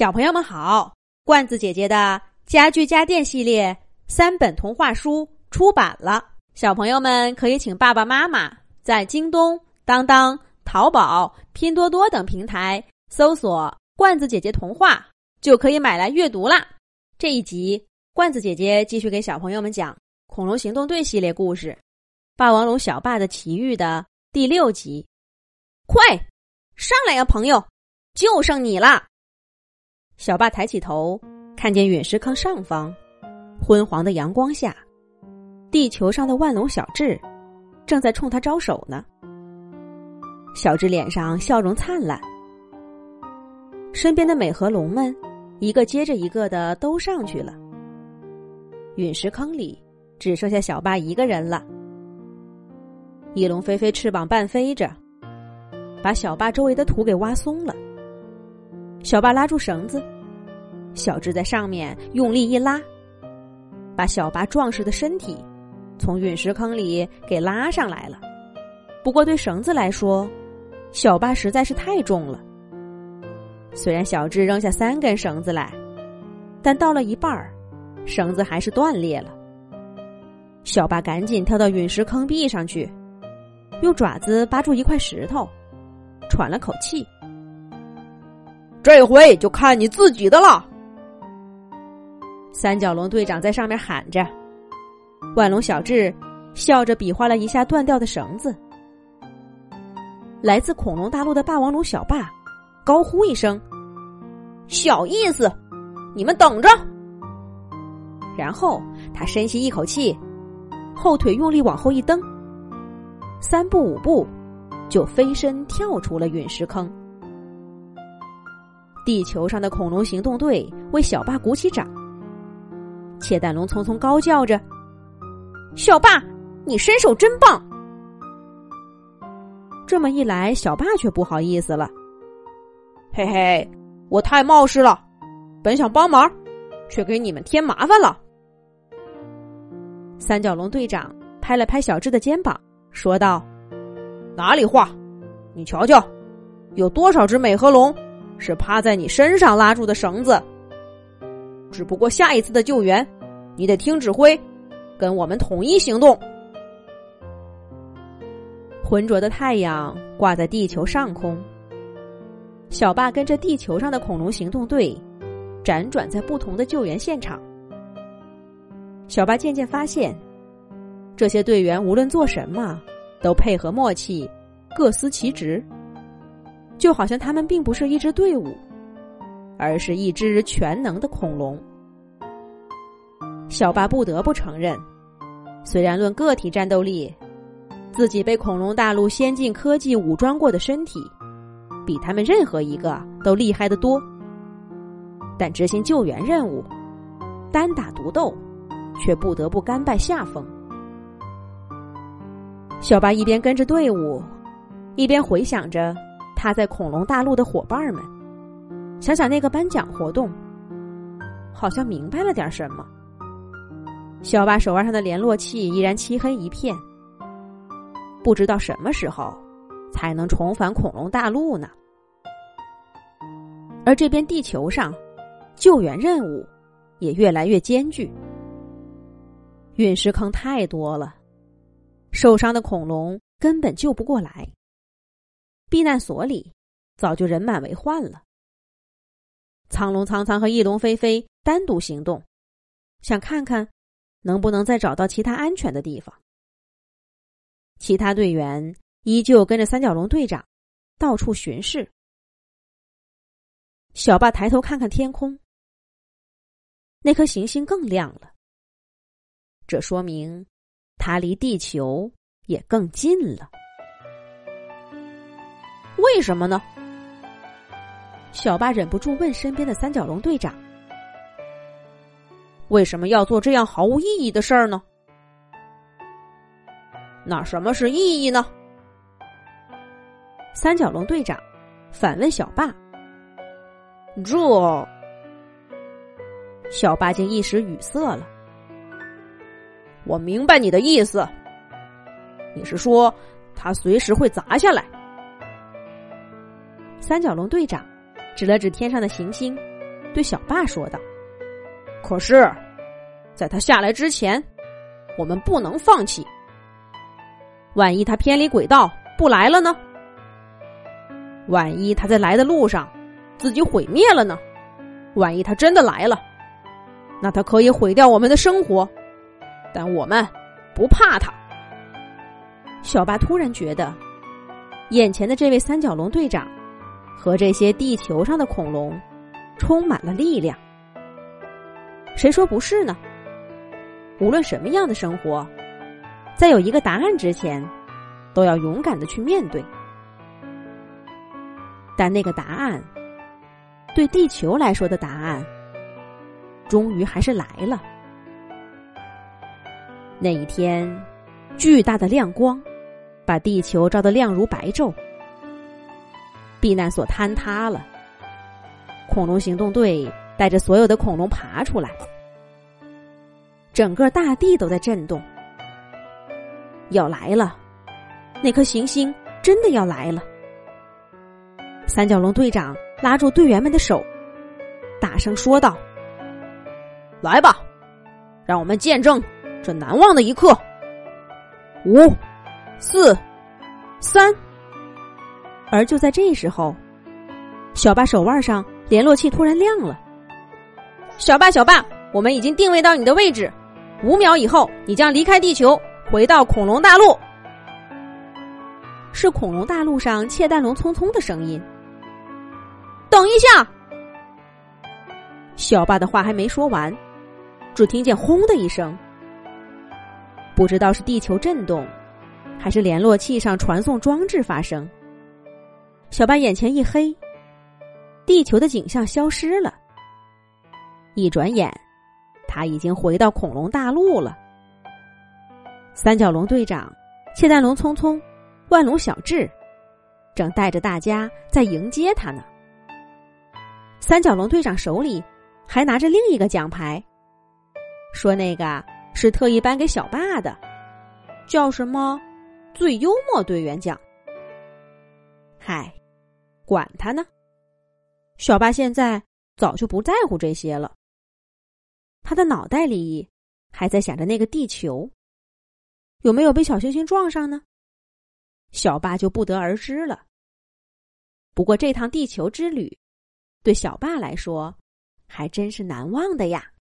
小朋友们好，罐子姐姐的家具家电系列三本童话书出版了，小朋友们可以请爸爸妈妈在京东、当当、淘宝、拼多多等平台搜索“罐子姐姐童话”，就可以买来阅读啦。这一集，罐子姐姐继续给小朋友们讲《恐龙行动队》系列故事《霸王龙小霸的奇遇》的第六集。快上来呀，朋友，就剩你了！小霸抬起头，看见陨石坑上方，昏黄的阳光下，地球上的万龙小智正在冲他招手呢。小智脸上笑容灿烂，身边的美和龙们一个接着一个的都上去了。陨石坑里只剩下小霸一个人了。翼龙飞飞翅膀半飞着，把小霸周围的土给挖松了。小霸拉住绳子，小智在上面用力一拉，把小八壮实的身体从陨石坑里给拉上来了。不过对绳子来说，小霸实在是太重了。虽然小智扔下三根绳子来，但到了一半儿，绳子还是断裂了。小八赶紧跳到陨石坑壁上去，用爪子扒住一块石头，喘了口气。这回就看你自己的了。三角龙队长在上面喊着，万龙小智笑着比划了一下断掉的绳子。来自恐龙大陆的霸王龙小霸高呼一声：“小意思，你们等着！”然后他深吸一口气，后腿用力往后一蹬，三步五步就飞身跳出了陨石坑。地球上的恐龙行动队为小霸鼓起掌，窃蛋龙匆匆高叫着：“小霸，你身手真棒！”这么一来，小霸却不好意思了：“嘿嘿，我太冒失了，本想帮忙，却给你们添麻烦了。”三角龙队长拍了拍小智的肩膀，说道：“哪里话？你瞧瞧，有多少只美颌龙？”是趴在你身上拉住的绳子。只不过下一次的救援，你得听指挥，跟我们统一行动。浑浊的太阳挂在地球上空，小霸跟着地球上的恐龙行动队辗转在不同的救援现场。小霸渐渐发现，这些队员无论做什么，都配合默契，各司其职。就好像他们并不是一支队伍，而是一只全能的恐龙。小巴不得不承认，虽然论个体战斗力，自己被恐龙大陆先进科技武装过的身体，比他们任何一个都厉害的多，但执行救援任务，单打独斗，却不得不甘拜下风。小巴一边跟着队伍，一边回想着。他在恐龙大陆的伙伴们，想想那个颁奖活动，好像明白了点什么。小巴手腕上的联络器依然漆黑一片，不知道什么时候才能重返恐龙大陆呢？而这边地球上，救援任务也越来越艰巨，陨石坑太多了，受伤的恐龙根本救不过来。避难所里早就人满为患了。苍龙苍苍和翼龙飞飞单独行动，想看看能不能再找到其他安全的地方。其他队员依旧跟着三角龙队长到处巡视。小霸抬头看看天空，那颗行星更亮了，这说明它离地球也更近了。为什么呢？小巴忍不住问身边的三角龙队长：“为什么要做这样毫无意义的事儿呢？”那什么是意义呢？三角龙队长反问小霸：“这……”小巴竟一时语塞了。我明白你的意思，你是说它随时会砸下来？三角龙队长指了指天上的行星，对小爸说道：“可是，在他下来之前，我们不能放弃。万一他偏离轨道不来了呢？万一他在来的路上自己毁灭了呢？万一他真的来了，那他可以毁掉我们的生活，但我们不怕他。”小巴突然觉得，眼前的这位三角龙队长和这些地球上的恐龙充满了力量。谁说不是呢？无论什么样的生活，在有一个答案之前，都要勇敢的去面对。但那个答案，对地球来说的答案，终于还是来了。那一天，巨大的亮光。把地球照得亮如白昼，避难所坍塌了。恐龙行动队带着所有的恐龙爬出来，整个大地都在震动。要来了，那颗行星真的要来了。三角龙队长拉住队员们的手，大声说道：“来吧，让我们见证这难忘的一刻。”五。四、三，而就在这时候，小巴手腕上联络器突然亮了。小巴，小巴，我们已经定位到你的位置，五秒以后你将离开地球，回到恐龙大陆。是恐龙大陆上窃蛋龙匆匆的声音。等一下，小巴的话还没说完，只听见轰的一声，不知道是地球震动。还是联络器上传送装置发生，小巴眼前一黑，地球的景象消失了。一转眼，他已经回到恐龙大陆了。三角龙队长、窃蛋龙匆匆、万龙小智，正带着大家在迎接他呢。三角龙队长手里还拿着另一个奖牌，说那个是特意颁给小爸的，叫什么？最幽默队员奖。嗨，管他呢！小巴现在早就不在乎这些了。他的脑袋里还在想着那个地球有没有被小星星撞上呢？小巴就不得而知了。不过这趟地球之旅，对小巴来说还真是难忘的呀。